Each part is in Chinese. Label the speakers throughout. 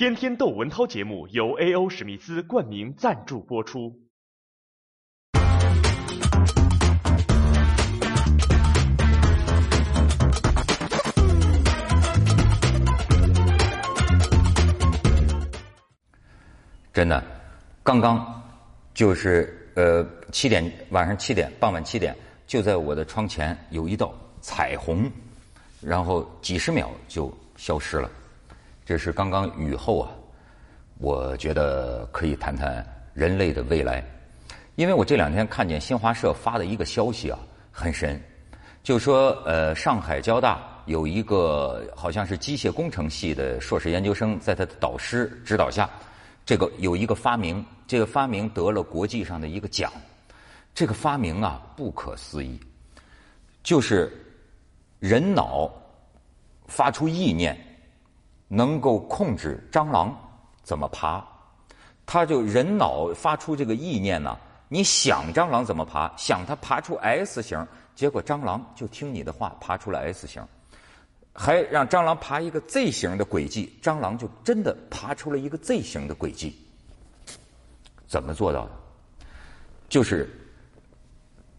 Speaker 1: 天天逗文涛节目由 A.O. 史密斯冠名赞助播出。
Speaker 2: 真的，刚刚就是呃七点晚上七点傍晚七点，就在我的窗前有一道彩虹，然后几十秒就消失了。这是刚刚雨后啊，我觉得可以谈谈人类的未来，因为我这两天看见新华社发的一个消息啊，很神，就说呃上海交大有一个好像是机械工程系的硕士研究生，在他的导师指导下。这个有一个发明，这个发明得了国际上的一个奖。这个发明啊，不可思议，就是人脑发出意念，能够控制蟑螂怎么爬。他就人脑发出这个意念呢，你想蟑螂怎么爬，想它爬出 S 型，结果蟑螂就听你的话爬出了 S 型。还让蟑螂爬一个 Z 型的轨迹，蟑螂就真的爬出了一个 Z 型的轨迹。怎么做到的？就是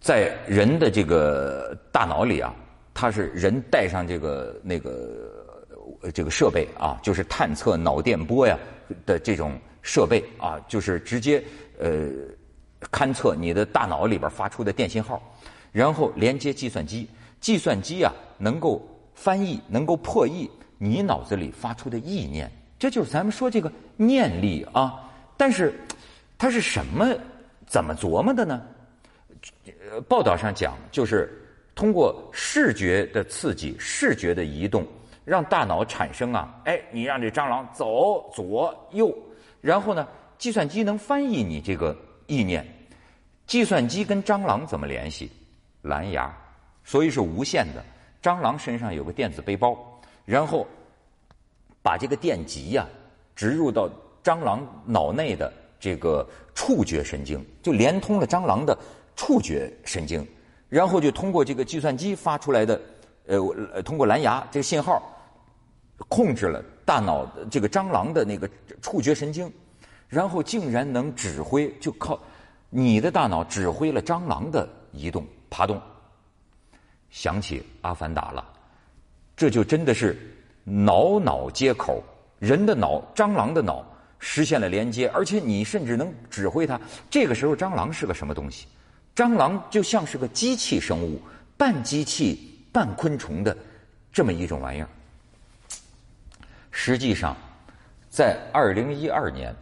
Speaker 2: 在人的这个大脑里啊，它是人带上这个那个这个设备啊，就是探测脑电波呀的这种设备啊，就是直接呃勘测你的大脑里边发出的电信号，然后连接计算机，计算机啊能够。翻译能够破译你脑子里发出的意念，这就是咱们说这个念力啊。但是它是什么？怎么琢磨的呢？报道上讲，就是通过视觉的刺激、视觉的移动，让大脑产生啊，哎，你让这蟑螂走左右，然后呢，计算机能翻译你这个意念。计算机跟蟑螂怎么联系？蓝牙，所以是无线的。蟑螂身上有个电子背包，然后把这个电极呀植入到蟑螂脑内的这个触觉神经，就连通了蟑螂的触觉神经，然后就通过这个计算机发出来的呃，通过蓝牙这个信号，控制了大脑的这个蟑螂的那个触觉神经，然后竟然能指挥，就靠你的大脑指挥了蟑螂的移动爬动。想起《阿凡达》了，这就真的是脑脑接口，人的脑、蟑螂的脑实现了连接，而且你甚至能指挥它。这个时候，蟑螂是个什么东西？蟑螂就像是个机器生物，半机器半昆虫的这么一种玩意儿。实际上，在二零一二年，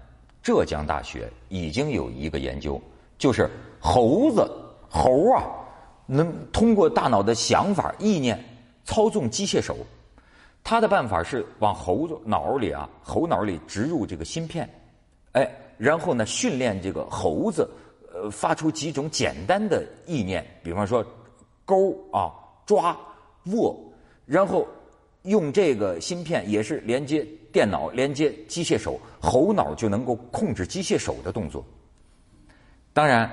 Speaker 2: 浙江大学已经有一个研究，就是猴子猴啊。能通过大脑的想法、意念操纵机械手，他的办法是往猴子脑里啊，猴脑里植入这个芯片，哎，然后呢训练这个猴子，呃，发出几种简单的意念，比方说勾啊、抓、握，然后用这个芯片也是连接电脑、连接机械手，猴脑就能够控制机械手的动作。当然，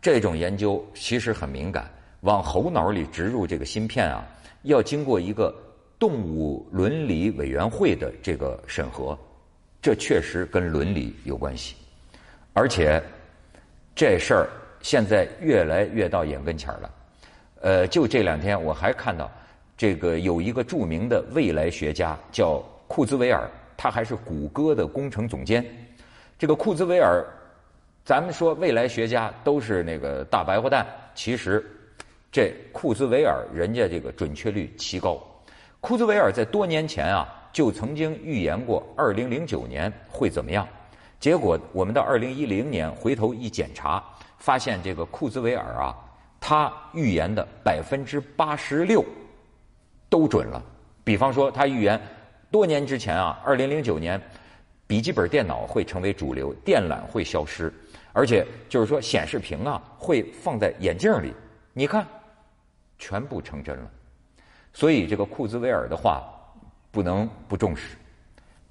Speaker 2: 这种研究其实很敏感。往猴脑里植入这个芯片啊，要经过一个动物伦理委员会的这个审核，这确实跟伦理有关系。而且这事儿现在越来越到眼跟前了。呃，就这两天我还看到这个有一个著名的未来学家叫库兹韦尔，他还是谷歌的工程总监。这个库兹韦尔，咱们说未来学家都是那个大白话蛋，其实。这库兹韦尔人家这个准确率奇高，库兹韦尔在多年前啊就曾经预言过二零零九年会怎么样，结果我们到二零一零年回头一检查，发现这个库兹韦尔啊，他预言的百分之八十六都准了。比方说，他预言多年之前啊，二零零九年笔记本电脑会成为主流，电缆会消失，而且就是说显示屏啊会放在眼镜里，你看。全部成真了，所以这个库兹韦尔的话不能不重视。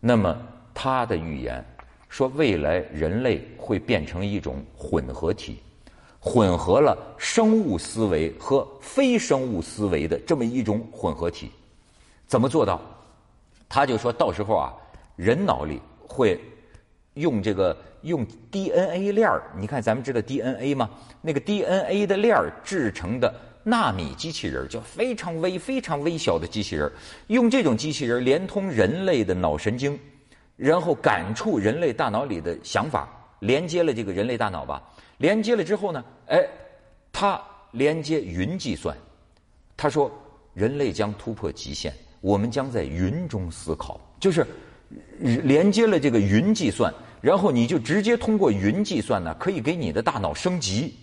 Speaker 2: 那么他的预言说，未来人类会变成一种混合体，混合了生物思维和非生物思维的这么一种混合体。怎么做到？他就说到时候啊，人脑里会用这个用 DNA 链儿，你看咱们知道 DNA 吗？那个 DNA 的链儿制成的纳米机器人，叫非常微、非常微小的机器人，用这种机器人连通人类的脑神经，然后感触人类大脑里的想法，连接了这个人类大脑吧。连接了之后呢，哎，它连接云计算。他说，人类将突破极限，我们将在云中思考，就是连接了这个云计算，然后你就直接通过云计算呢，可以给你的大脑升级，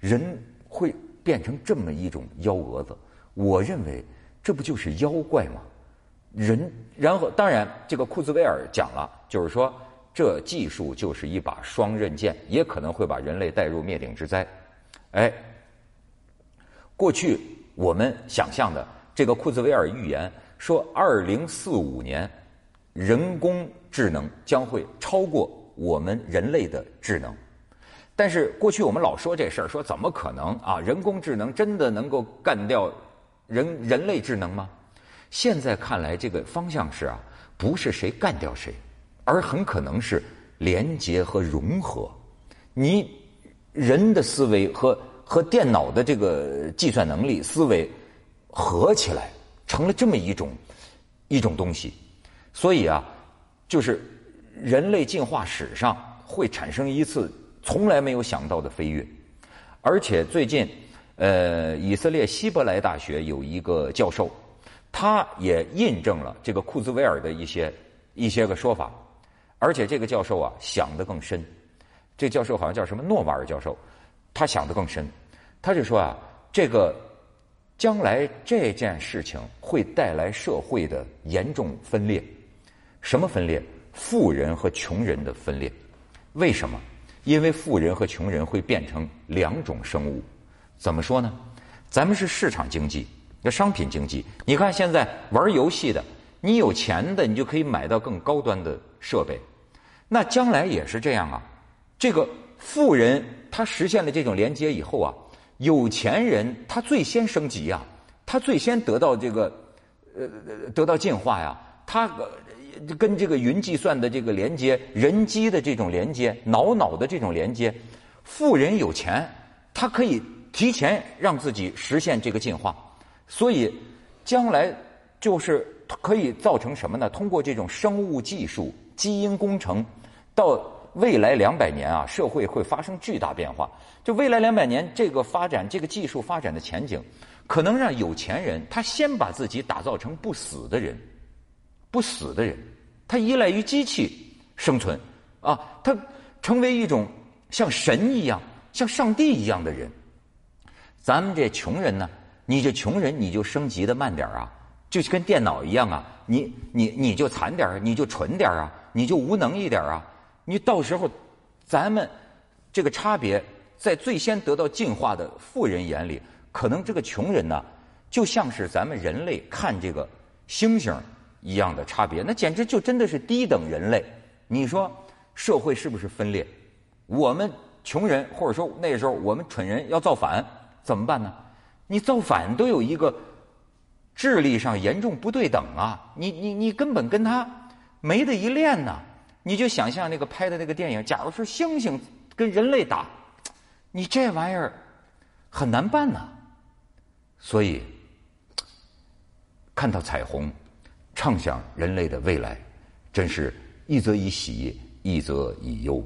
Speaker 2: 人会变成这么一种幺蛾子。我认为这不就是妖怪吗？人，然后当然，这个库兹韦尔讲了，就是说这技术就是一把双刃剑，也可能会把人类带入灭顶之灾。哎，过去我们想象的这个库兹韦尔预言说，二零四五年。人工智能将会超过我们人类的智能，但是过去我们老说这事儿，说怎么可能啊？人工智能真的能够干掉人人类智能吗？现在看来，这个方向是啊，不是谁干掉谁，而很可能是连接和融合。你人的思维和和电脑的这个计算能力思维合起来，成了这么一种一种东西。所以啊，就是人类进化史上会产生一次从来没有想到的飞跃，而且最近，呃，以色列希伯来大学有一个教授，他也印证了这个库兹韦尔的一些一些个说法，而且这个教授啊想得更深，这教授好像叫什么诺瓦尔教授，他想得更深，他就说啊，这个将来这件事情会带来社会的严重分裂。什么分裂？富人和穷人的分裂。为什么？因为富人和穷人会变成两种生物。怎么说呢？咱们是市场经济，那商品经济。你看现在玩游戏的，你有钱的，你就可以买到更高端的设备。那将来也是这样啊。这个富人他实现了这种连接以后啊，有钱人他最先升级呀，他最先得到这个呃得到进化呀，他。跟这个云计算的这个连接，人机的这种连接，脑脑的这种连接，富人有钱，他可以提前让自己实现这个进化，所以将来就是可以造成什么呢？通过这种生物技术、基因工程，到未来两百年啊，社会会发生巨大变化。就未来两百年这个发展，这个技术发展的前景，可能让有钱人他先把自己打造成不死的人。不死的人，他依赖于机器生存，啊，他成为一种像神一样、像上帝一样的人。咱们这穷人呢，你这穷人你就升级的慢点啊，就跟电脑一样啊，你你你就惨点儿你就蠢点儿啊，你就无能一点啊。你到时候，咱们这个差别，在最先得到进化的富人眼里，可能这个穷人呢，就像是咱们人类看这个星星。一样的差别，那简直就真的是低等人类。你说社会是不是分裂？我们穷人或者说那时候我们蠢人要造反，怎么办呢？你造反都有一个智力上严重不对等啊！你你你根本跟他没得一练呢！你就想象那个拍的那个电影，假如说猩猩跟人类打，你这玩意儿很难办呐。所以看到彩虹。畅想人类的未来，真是一则以喜，一则以忧。